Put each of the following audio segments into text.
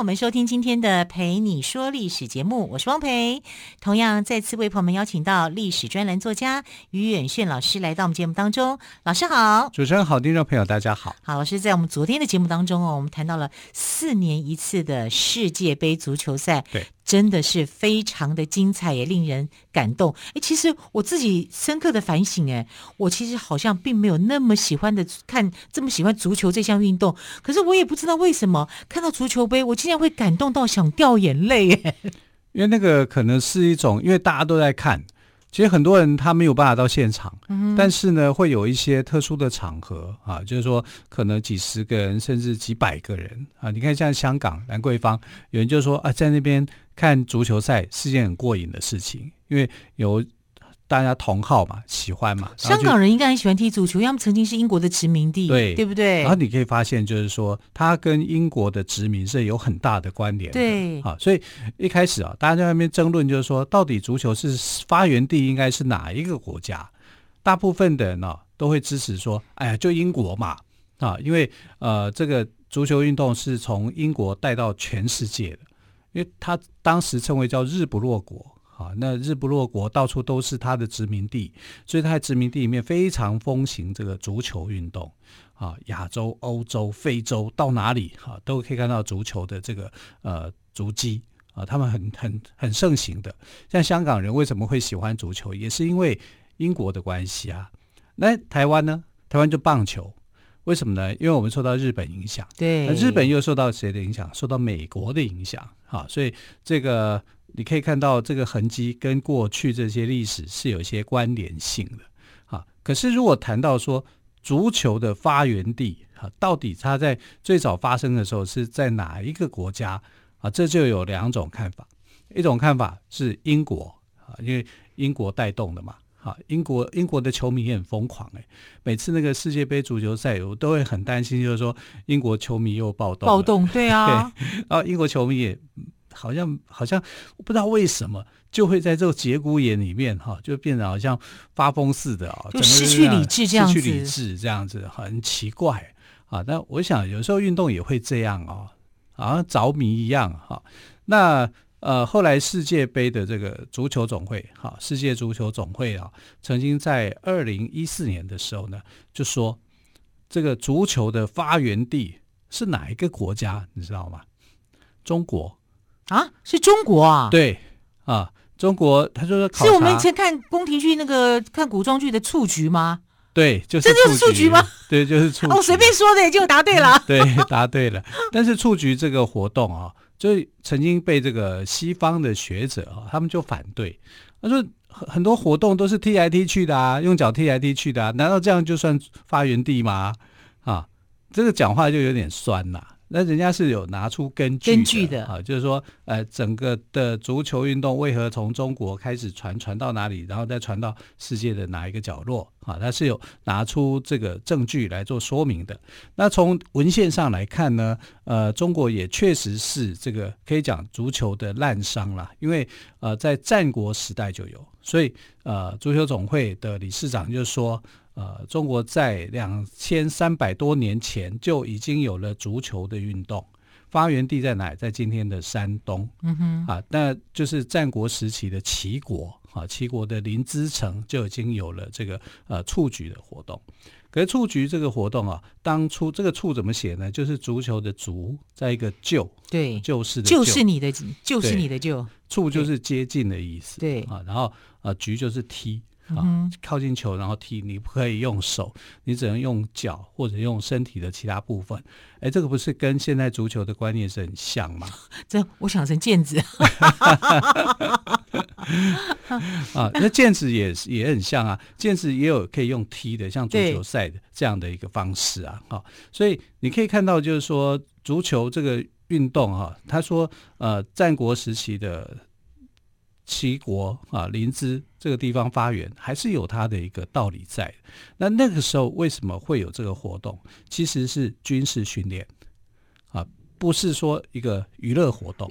欢迎朋友们收听今天的《陪你说历史》节目，我是汪培。同样再次为朋友们邀请到历史专栏作家于远炫老师来到我们节目当中。老师好，主持人好，听众朋友大家好。好，老师在我们昨天的节目当中哦，我们谈到了四年一次的世界杯足球赛。对。真的是非常的精彩，也令人感动。哎，其实我自己深刻的反省，哎，我其实好像并没有那么喜欢的看这么喜欢足球这项运动。可是我也不知道为什么看到足球杯，我竟然会感动到想掉眼泪，哎。因为那个可能是一种，因为大家都在看。其实很多人他没有办法到现场，嗯、但是呢，会有一些特殊的场合啊，就是说可能几十个人甚至几百个人啊。你看像香港兰桂坊，有人就说啊，在那边看足球赛是件很过瘾的事情，因为有。大家同好嘛，喜欢嘛。香港人应该很喜欢踢足球，因为他们曾经是英国的殖民地，对，对不对？然后你可以发现，就是说，它跟英国的殖民是有很大的关联的。对，啊，所以一开始啊，大家在那边争论，就是说，到底足球是发源地应该是哪一个国家？大部分的人呢、啊，都会支持说，哎呀，就英国嘛，啊，因为呃，这个足球运动是从英国带到全世界的，因为他当时称为叫日不落国。啊，那日不落国到处都是他的殖民地，所以他在殖民地里面非常风行这个足球运动。啊，亚洲、欧洲、非洲到哪里啊，都可以看到足球的这个呃足迹啊，他们很很很盛行的。像香港人为什么会喜欢足球，也是因为英国的关系啊。那台湾呢？台湾就棒球，为什么呢？因为我们受到日本影响，对，那日本又受到谁的影响？受到美国的影响。啊，所以这个。你可以看到这个痕迹跟过去这些历史是有一些关联性的啊。可是如果谈到说足球的发源地哈，到底它在最早发生的时候是在哪一个国家啊？这就有两种看法。一种看法是英国啊，因为英国带动的嘛。啊，英国英国的球迷也很疯狂哎，每次那个世界杯足球赛，我都会很担心，就是说英国球迷又暴动。暴动，对啊。对，然后英国球迷也。好像好像我不知道为什么就会在这个节骨眼里面哈，就变得好像发疯似的啊，就失去理智这样子，失去理智这样子很奇怪啊。那我想有时候运动也会这样哦，好像着迷一样哈。那呃后来世界杯的这个足球总会哈，世界足球总会啊，曾经在二零一四年的时候呢，就说这个足球的发源地是哪一个国家，你知道吗？中国。啊，是中国啊？对啊，中国。他说是是我们以前看宫廷剧那个看古装剧的蹴鞠吗？对，就是这就是蹴鞠吗？对，就是蹴鞠。哦，随便说的就答对了。对，答对了。但是蹴鞠这个活动啊，就曾经被这个西方的学者啊，他们就反对。他说很很多活动都是踢来踢去的啊，用脚踢来踢去的啊，难道这样就算发源地吗？啊，这个讲话就有点酸呐。那人家是有拿出根据的，根据的啊，就是说，呃，整个的足球运动为何从中国开始传传到哪里，然后再传到世界的哪一个角落啊？他是有拿出这个证据来做说明的。那从文献上来看呢，呃，中国也确实是这个可以讲足球的滥觞啦，因为呃，在战国时代就有，所以呃，足球总会的理事长就说。呃，中国在两千三百多年前就已经有了足球的运动，发源地在哪？在今天的山东。嗯哼，啊，那就是战国时期的齐国啊，齐国的临淄城就已经有了这个呃蹴鞠的活动。可是蹴鞠这个活动啊，当初这个“蹴”怎么写呢？就是足球的“足”在一个“就”，对，就是的就是你的，就是你的“就”，蹴就是接近的意思。对啊，然后啊，鞠就是踢。啊，靠近球然后踢，你不可以用手，你只能用脚或者用身体的其他部分。哎，这个不是跟现在足球的观念是很像吗？这我想成毽子。啊，那毽子也也很像啊，毽子也有可以用踢的，像足球赛的这样的一个方式啊。好，所以你可以看到，就是说足球这个运动哈，他说呃，战国时期的。齐国啊临淄这个地方发源，还是有它的一个道理在。那那个时候为什么会有这个活动？其实是军事训练啊，不是说一个娱乐活动。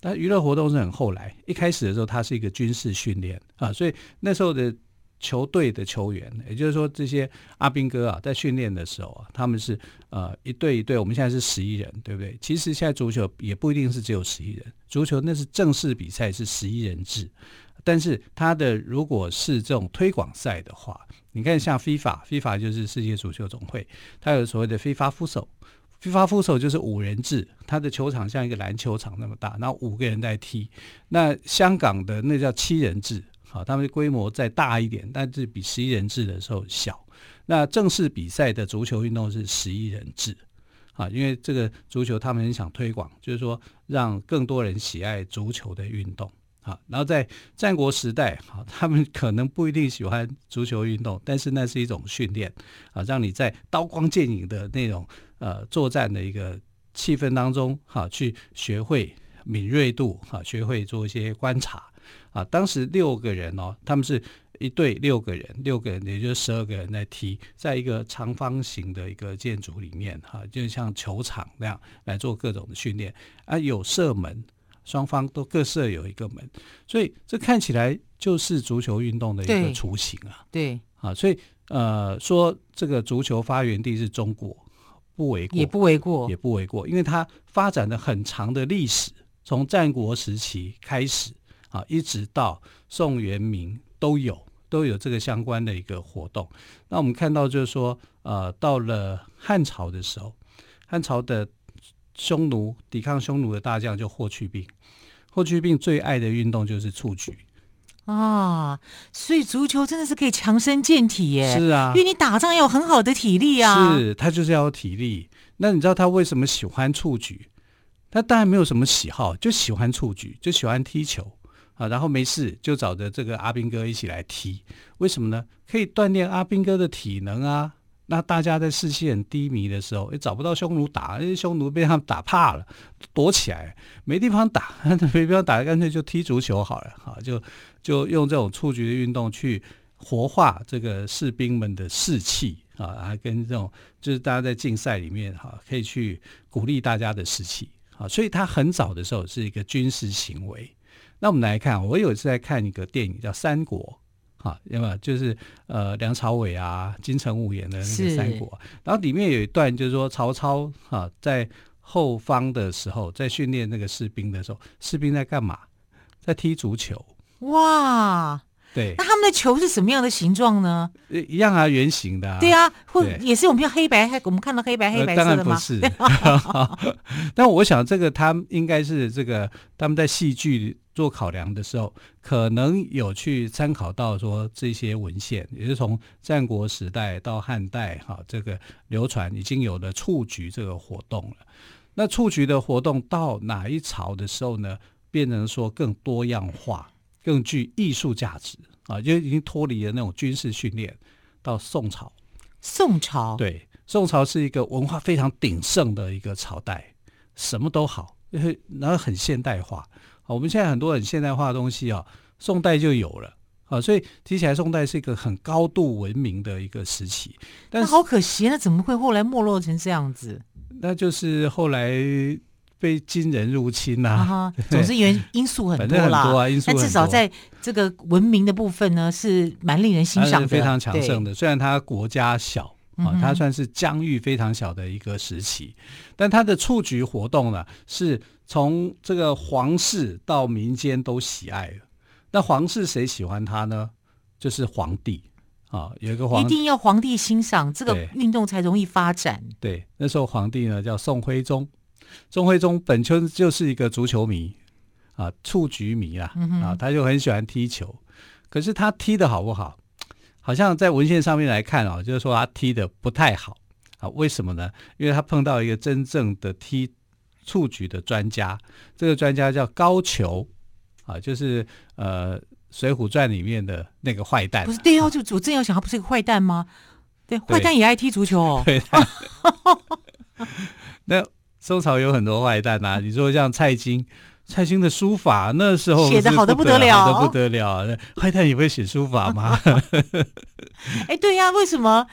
但娱乐活动是很后来，一开始的时候它是一个军事训练啊，所以那时候的球队的球员，也就是说这些阿兵哥啊，在训练的时候啊，他们是呃一队一队，我们现在是十一人，对不对？其实现在足球也不一定是只有十一人，足球那是正式比赛是十一人制，但是他的如果是这种推广赛的话，你看像 FIFA，FIFA 就是世界足球总会，它有所谓的 FIFA Futsal。FIFA Futsal 就是五人制，它的球场像一个篮球场那么大，然后五个人在踢。那香港的那叫七人制，好，他们规模再大一点，但是比十一人制的时候小。那正式比赛的足球运动是十一人制，啊，因为这个足球他们很想推广，就是说让更多人喜爱足球的运动。啊，然后在战国时代，啊，他们可能不一定喜欢足球运动，但是那是一种训练，啊，让你在刀光剑影的那种呃作战的一个气氛当中，哈，去学会敏锐度，哈，学会做一些观察，啊，当时六个人哦，他们是一队六个人，六个人也就是十二个人在踢，在一个长方形的一个建筑里面，哈，就像球场那样来做各种的训练，啊，有射门。双方都各设有一个门，所以这看起来就是足球运动的一个雏形啊。对，啊，所以呃，说这个足球发源地是中国，不为过，也不为过，也不为过，因为它发展了很长的历史，从战国时期开始啊，一直到宋元明都有都有这个相关的一个活动。那我们看到就是说，呃，到了汉朝的时候，汉朝的。匈奴抵抗匈奴的大将就霍去病，霍去病最爱的运动就是蹴鞠啊，所以足球真的是可以强身健体耶。是啊，因为你打仗要有很好的体力啊。是，他就是要有体力。那你知道他为什么喜欢蹴鞠？他当然没有什么喜好，就喜欢蹴鞠，就喜欢踢球啊。然后没事就找着这个阿兵哥一起来踢。为什么呢？可以锻炼阿兵哥的体能啊。那大家在士气很低迷的时候，也找不到匈奴打，因为匈奴被他们打怕了，躲起来，没地方打，没地方打，干脆就踢足球好了，哈，就就用这种蹴鞠的运动去活化这个士兵们的士气啊，跟这种就是大家在竞赛里面哈，可以去鼓励大家的士气啊，所以他很早的时候是一个军事行为。那我们来看，我有一次在看一个电影叫《三国》。啊，那么就是呃梁朝伟啊、金城武演的那个三国，然后里面有一段就是说曹操啊在后方的时候，在训练那个士兵的时候，士兵在干嘛？在踢足球。哇，对，那他们的球是什么样的形状呢？一样啊，圆形的、啊。对啊，或也是我们像黑白，我们看到黑白黑白色的吗？呃、当然不是。但我想这个他们应该是这个他们在戏剧。做考量的时候，可能有去参考到说这些文献，也是从战国时代到汉代，哈，这个流传已经有了蹴鞠这个活动了。那蹴鞠的活动到哪一朝的时候呢？变成说更多样化，更具艺术价值啊，就已经脱离了那种军事训练。到宋朝，宋朝对，宋朝是一个文化非常鼎盛的一个朝代，什么都好，然后很现代化。好，我们现在很多很现代化的东西啊，宋代就有了啊，所以提起来宋代是一个很高度文明的一个时期。但是好可惜，那怎么会后来没落成这样子？那就是后来被金人入侵呐、啊。总之原因素很多啦，多啊、因素很多。但至少在这个文明的部分呢，是蛮令人欣赏的，非常强盛的。虽然它国家小啊，它算是疆域非常小的一个时期，嗯、但它的蹴鞠活动呢是。从这个皇室到民间都喜爱了，那皇室谁喜欢他呢？就是皇帝啊，有一个皇帝，一定要皇帝欣赏这个运动才容易发展。对，那时候皇帝呢叫宋徽宗，宋徽宗本身就是一个足球迷啊，蹴鞠迷啊，啊，他就很喜欢踢球。可是他踢的好不好？好像在文献上面来看啊，就是说他踢的不太好啊。为什么呢？因为他碰到一个真正的踢。蹴鞠的专家，这个专家叫高俅，啊，就是呃《水浒传》里面的那个坏蛋。不是对啊，就我正要想，他不是一个坏蛋吗？对，坏蛋也爱踢足球哦。对。那宋朝有很多坏蛋啊，你说像蔡京，蔡京的书法那时候写的好的不得了，好的不得了。坏蛋也会写书法吗？哎，对呀、啊，为什么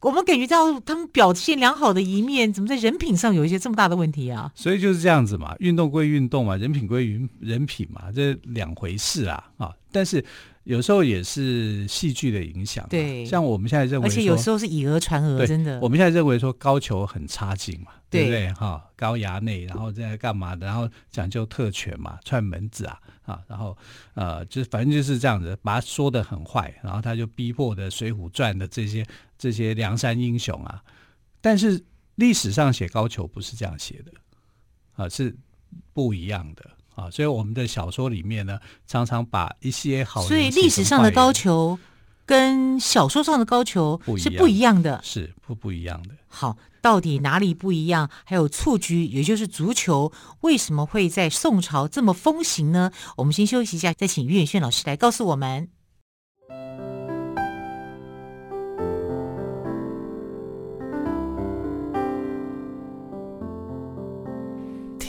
我们感觉到他们表现良好的一面，怎么在人品上有一些这么大的问题啊？所以就是这样子嘛，运动归运动嘛，人品归人人品嘛，这两回事啊啊！但是。有时候也是戏剧的影响，对，像我们现在认为，而且有时候是以讹传讹，真的。我们现在认为说高俅很差劲嘛，对，对不对？哈、哦，高衙内，然后在干嘛的？然后讲究特权嘛，串门子啊，啊，然后呃，就是反正就是这样子，把他说的很坏，然后他就逼迫的《水浒传》的这些这些梁山英雄啊，但是历史上写高俅不是这样写的，啊，是不一样的。啊，所以我们的小说里面呢，常常把一些好，所以历史上的高俅跟小说上的高俅是不一样的，是不不一样的。好，到底哪里不一样？还有蹴鞠，也就是足球，为什么会在宋朝这么风行呢？我们先休息一下，再请于远炫老师来告诉我们。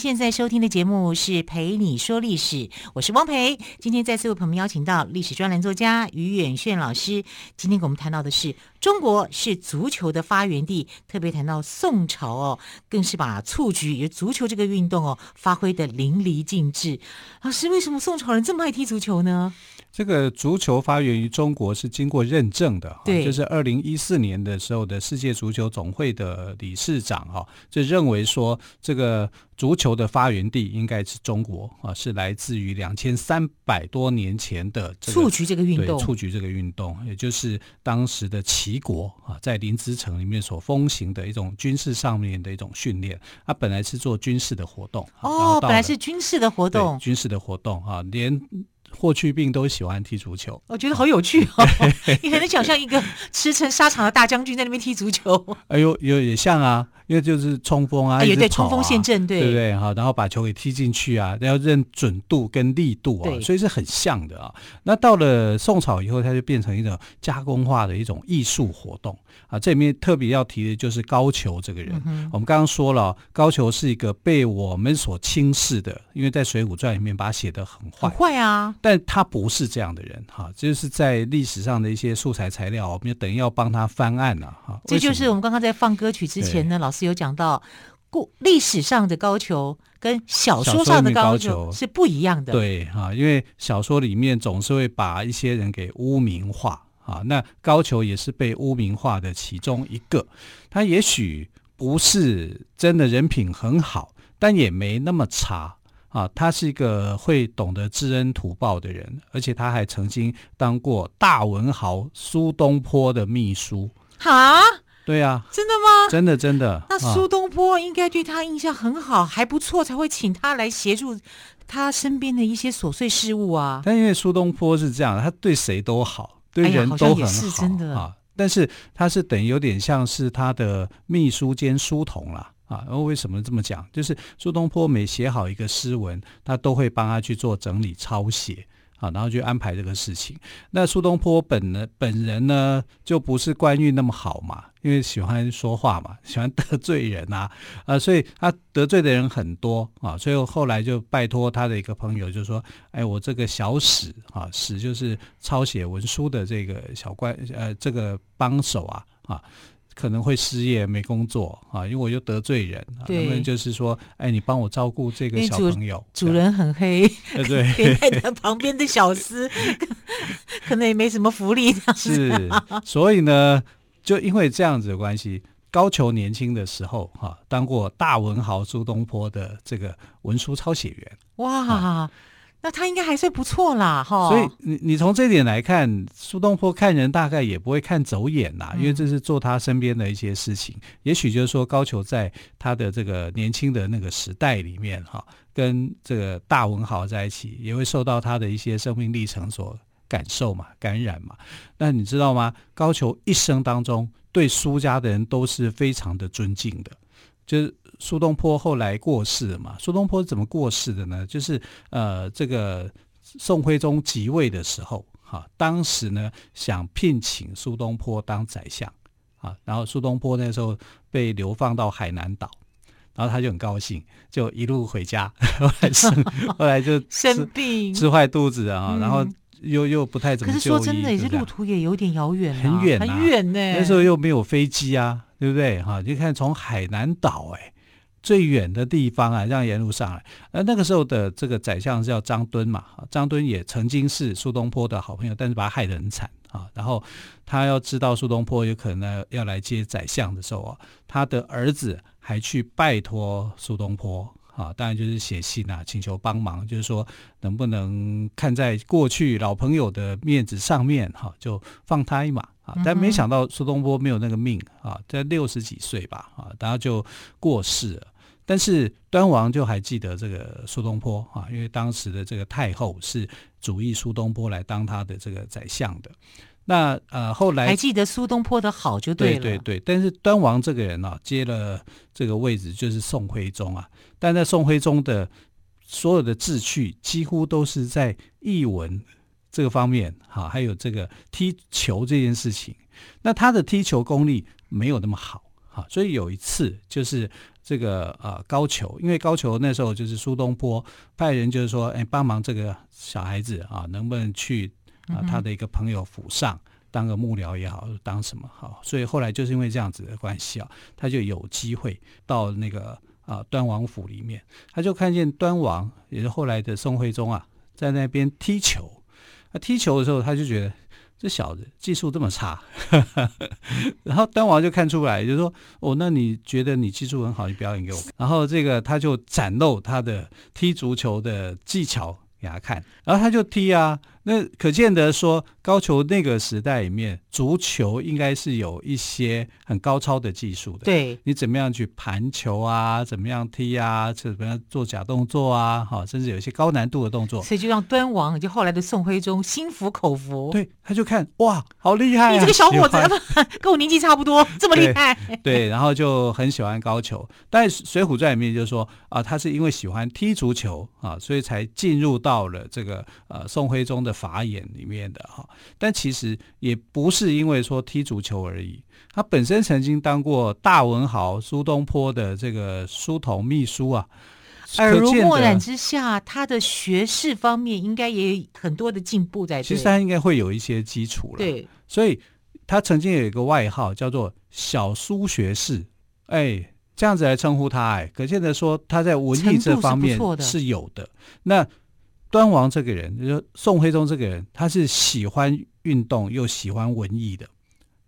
现在收听的节目是陪你说历史，我是汪培。今天再次为朋友们邀请到历史专栏作家于远炫老师。今天给我们谈到的是中国是足球的发源地，特别谈到宋朝哦，更是把蹴鞠也足球这个运动哦发挥的淋漓尽致。老师，为什么宋朝人这么爱踢足球呢？这个足球发源于中国是经过认证的，对，就是二零一四年的时候的世界足球总会的理事长哈就认为说，这个足球的发源地应该是中国啊，是来自于两千三百多年前的蹴鞠这个运动，蹴鞠这个运动，也就是当时的齐国啊，在临淄城里面所风行的一种军事上面的一种训练，它本来是做军事的活动哦，本来是军事的活动，军事的活动啊，连。霍去病都喜欢踢足球，我觉得好有趣哦！你很能想象一个驰骋沙场的大将军在那边踢足球。哎呦，有也像啊，因为就是冲锋啊，也、哎、对，冲锋陷阵，对对不对？好，然后把球给踢进去啊，要认准度跟力度啊，所以是很像的啊。那到了宋朝以后，它就变成一种加工化的一种艺术活动啊。这里面特别要提的就是高俅这个人。嗯、我们刚刚说了，高俅是一个被我们所轻视的，因为在《水浒传》里面把他写得很坏，很坏啊。但他不是这样的人哈，就是在历史上的一些素材材料，我们就等于要帮他翻案了哈。这就是我们刚刚在放歌曲之前呢，老师有讲到，故历史上的高俅跟小说上的高俅是不一样的。对啊，因为小说里面总是会把一些人给污名化啊，那高俅也是被污名化的其中一个。他也许不是真的人品很好，但也没那么差。啊，他是一个会懂得知恩图报的人，而且他还曾经当过大文豪苏东坡的秘书。哈？对呀，真的吗？真的真的。那苏东坡应该对他印象很好，还不错，才会请他来协助他身边的一些琐碎事务啊。但因为苏东坡是这样，他对谁都好，对人都很好，是真的啊。但是他是等于有点像是他的秘书兼书童啦。啊，然后为什么这么讲？就是苏东坡每写好一个诗文，他都会帮他去做整理抄写，啊，然后去安排这个事情。那苏东坡本呢，本人呢，就不是官运那么好嘛，因为喜欢说话嘛，喜欢得罪人啊，啊，所以他得罪的人很多啊，所以后来就拜托他的一个朋友，就说：“哎，我这个小史啊，史就是抄写文书的这个小官，呃，这个帮手啊，啊。”可能会失业没工作啊，因为我又得罪人，他们就是说，哎，你帮我照顾这个小朋友。主，主人很黑，对对，他旁边的小厮 可能也没什么福利。是，所以呢，就因为这样子的关系，高俅年轻的时候哈、啊，当过大文豪苏东坡的这个文书抄写员。哇！啊那他应该还算不错啦，哈。所以你你从这一点来看，苏东坡看人大概也不会看走眼呐，因为这是做他身边的一些事情。嗯、也许就是说，高俅在他的这个年轻的那个时代里面，哈，跟这个大文豪在一起，也会受到他的一些生命历程所感受嘛、感染嘛。那你知道吗？高俅一生当中对苏家的人都是非常的尊敬的，就是。苏东坡后来过世了嘛？苏东坡怎么过世的呢？就是呃，这个宋徽宗即位的时候，哈、啊，当时呢想聘请苏东坡当宰相，啊，然后苏东坡那时候被流放到海南岛，然后他就很高兴，就一路回家，后来生，后来就生病，吃坏肚子啊，然后又又不太怎么。可是说真的，也是路途也有点遥远、啊，很远、啊，很远呢、欸。那时候又没有飞机啊，对不对？哈、啊，你看从海南岛、欸，哎。最远的地方啊，让沿路上来。而那个时候的这个宰相是叫张敦嘛，张敦也曾经是苏东坡的好朋友，但是把他害得很惨啊。然后他要知道苏东坡有可能要来接宰相的时候啊，他的儿子还去拜托苏东坡啊，当然就是写信啊，请求帮忙，就是说能不能看在过去老朋友的面子上面哈，就放他一马啊。但没想到苏东坡没有那个命啊，在六十几岁吧啊，然后就过世了。但是端王就还记得这个苏东坡啊，因为当时的这个太后是主意苏东坡来当他的这个宰相的。那呃后来还记得苏东坡的好就对了。对对对，但是端王这个人啊，接了这个位置就是宋徽宗啊，但在宋徽宗的所有的志趣几乎都是在译文。这个方面，哈，还有这个踢球这件事情，那他的踢球功力没有那么好，哈，所以有一次就是这个呃高俅，因为高俅那时候就是苏东坡派人就是说，哎，帮忙这个小孩子啊，能不能去啊他的一个朋友府上当个幕僚也好，当什么好，所以后来就是因为这样子的关系啊，他就有机会到那个啊端王府里面，他就看见端王也是后来的宋徽宗啊，在那边踢球。他踢球的时候，他就觉得这小子技术这么差，然后端王就看出来，就说：“哦，那你觉得你技术很好，你表演给我看。”然后这个他就展露他的踢足球的技巧给他看，然后他就踢啊。那可见得说，高俅那个时代里面，足球应该是有一些很高超的技术的。对，你怎么样去盘球啊？怎么样踢啊？怎么样做假动作啊？哈，甚至有一些高难度的动作。所以就让端王，就后来的宋徽宗心服口服。对，他就看哇，好厉害啊！你这个小伙子 跟我年纪差不多，这么厉害。对，对，然后就很喜欢高俅。但《水浒传》里面就说啊，他是因为喜欢踢足球啊，所以才进入到了这个呃宋徽宗的。法眼里面的哈，但其实也不是因为说踢足球而已，他本身曾经当过大文豪苏东坡的这个书童秘书啊，耳濡目染之下，他的学识方面应该也有很多的进步在。其实他应该会有一些基础了，对，所以他曾经有一个外号叫做小苏学士，哎，这样子来称呼他，哎，可见得说他在文艺这方面是有的。那端王这个人，就是说宋徽宗这个人，他是喜欢运动又喜欢文艺的，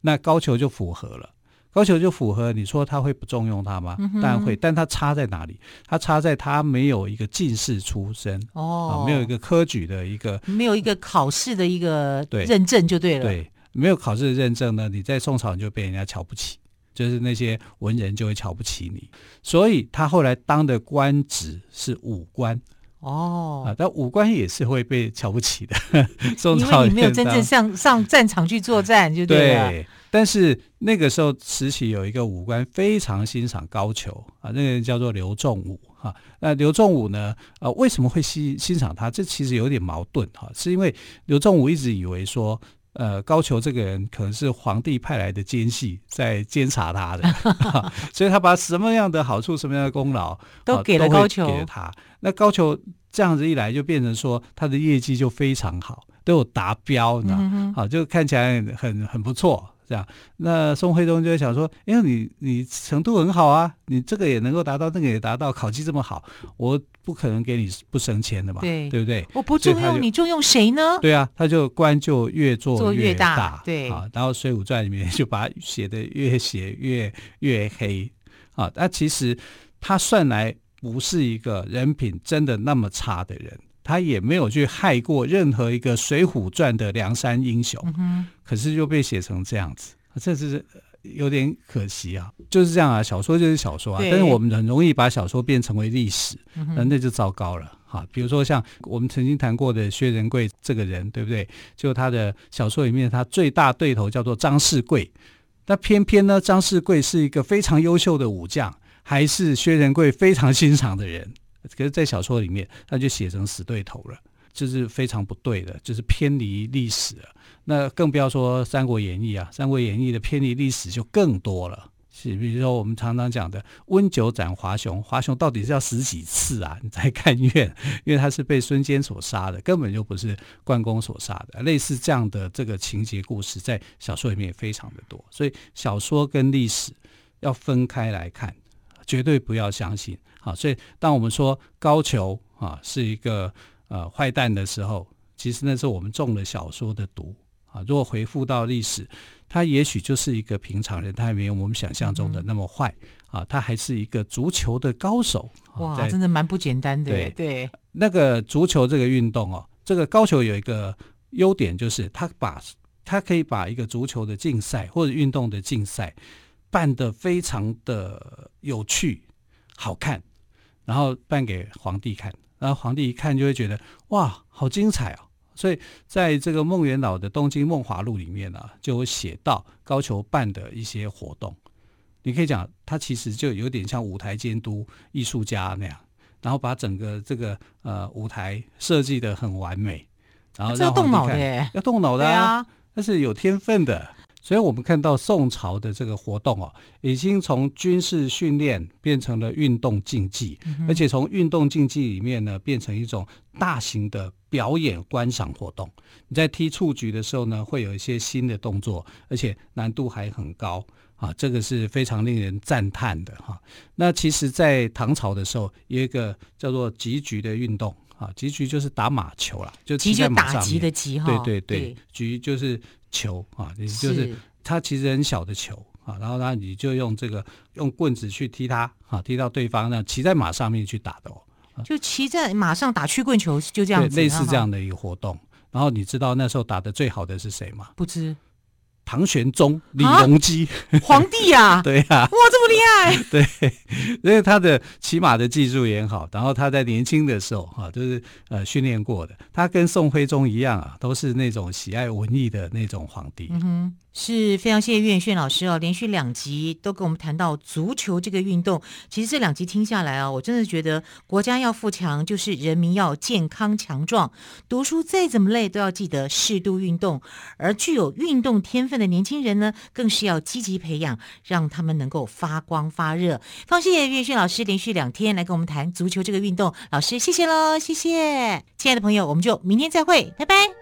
那高俅就符合了。高俅就符合，你说他会不重用他吗？嗯、当然会，但他差在哪里？他差在他没有一个进士出身哦、啊，没有一个科举的一个，没有一个考试的一个认证就对了。对，没有考试的认证呢，你在宋朝你就被人家瞧不起，就是那些文人就会瞧不起你。所以他后来当的官职是武官。哦，啊，但武官也是会被瞧不起的。宋朝因为你没有真正上上战场去作战，就对了。对，但是那个时候，慈禧有一个武官非常欣赏高俅啊，那个人叫做刘仲武哈。那刘仲武呢，啊，为什么会欣欣赏他？这其实有点矛盾哈，是因为刘仲武一直以为说。呃，高俅这个人可能是皇帝派来的奸细，在监察他的，所以他把什么样的好处、什么样的功劳都给了高俅，给了他。那高俅这样子一来，就变成说他的业绩就非常好，都有达标，你知道？好、嗯，就看起来很很不错，这样，那宋徽宗就在想说，因为你你程度很好啊，你这个也能够达到，那个也达到，考绩这么好，我不可能给你不升迁的嘛，对对不对？我不重用你，重用谁呢？对啊，他就官就越做越大，对啊，然后《水浒传》里面就把他写的越写越越黑啊，但其实他算来不是一个人品真的那么差的人。他也没有去害过任何一个《水浒传》的梁山英雄，嗯、可是就被写成这样子，这是有点可惜啊。就是这样啊，小说就是小说啊，但是我们很容易把小说变成为历史，那那就糟糕了哈。比如说像我们曾经谈过的薛仁贵这个人，对不对？就他的小说里面，他最大对头叫做张世贵，但偏偏呢，张世贵是一个非常优秀的武将，还是薛仁贵非常欣赏的人。可是，在小说里面，他就写成死对头了，这、是非常不对的，就是偏离历史了。那更不要说《三国演义》啊，《三国演义》的偏离历史就更多了。是，比如说我们常常讲的温酒斩华雄，华雄到底是要死几次啊？你才甘愿？因为他是被孙坚所杀的，根本就不是关公所杀的。类似这样的这个情节故事，在小说里面也非常的多。所以，小说跟历史要分开来看，绝对不要相信。好，所以当我们说高俅啊是一个呃坏蛋的时候，其实那是我们中了小说的毒啊。如果回复到历史，他也许就是一个平常人，他也没有我们想象中的那么坏、嗯、啊。他还是一个足球的高手。哇，真的蛮不简单的。对对，那个足球这个运动哦，这个高俅有一个优点，就是他把他可以把一个足球的竞赛或者运动的竞赛办得非常的有趣、好看。然后办给皇帝看，然后皇帝一看就会觉得哇，好精彩哦！所以在这个孟元老的《东京梦华录》里面呢、啊，就有写到高俅办的一些活动。你可以讲，他其实就有点像舞台监督艺术家那样，然后把整个这个呃舞台设计得很完美，然后要动脑的，要动脑的啊，那是有天分的。所以我们看到宋朝的这个活动哦，已经从军事训练变成了运动竞技，而且从运动竞技里面呢，变成一种大型的表演观赏活动。你在踢蹴鞠的时候呢，会有一些新的动作，而且难度还很高啊，这个是非常令人赞叹的哈。那其实，在唐朝的时候，有一个叫做击鞠的运动啊，击局就是打马球啦，就骑在马上面。击就打击的击哈，对对对，局就是。球啊，也就是它其实很小的球啊，然后呢，你就用这个用棍子去踢它啊，踢到对方，那骑在马上面去打的哦，就骑在马上打曲棍球，就这样子，类似这样的一个活动。然后你知道那时候打的最好的是谁吗？不知。唐玄宗李隆基，啊、皇帝呀、啊，对呀、啊，哇，这么厉害，对，因为他的骑马的技术也很好，然后他在年轻的时候哈，就是呃训练过的，他跟宋徽宗一样啊，都是那种喜爱文艺的那种皇帝。嗯哼。是非常谢谢岳轩老师哦，连续两集都跟我们谈到足球这个运动。其实这两集听下来啊，我真的觉得国家要富强，就是人民要健康强壮。读书再怎么累，都要记得适度运动。而具有运动天分的年轻人呢，更是要积极培养，让他们能够发发光发热。放谢岳轩老师连续两天来跟我们谈足球这个运动。老师，谢谢喽，谢谢。亲爱的朋友，我们就明天再会，拜拜。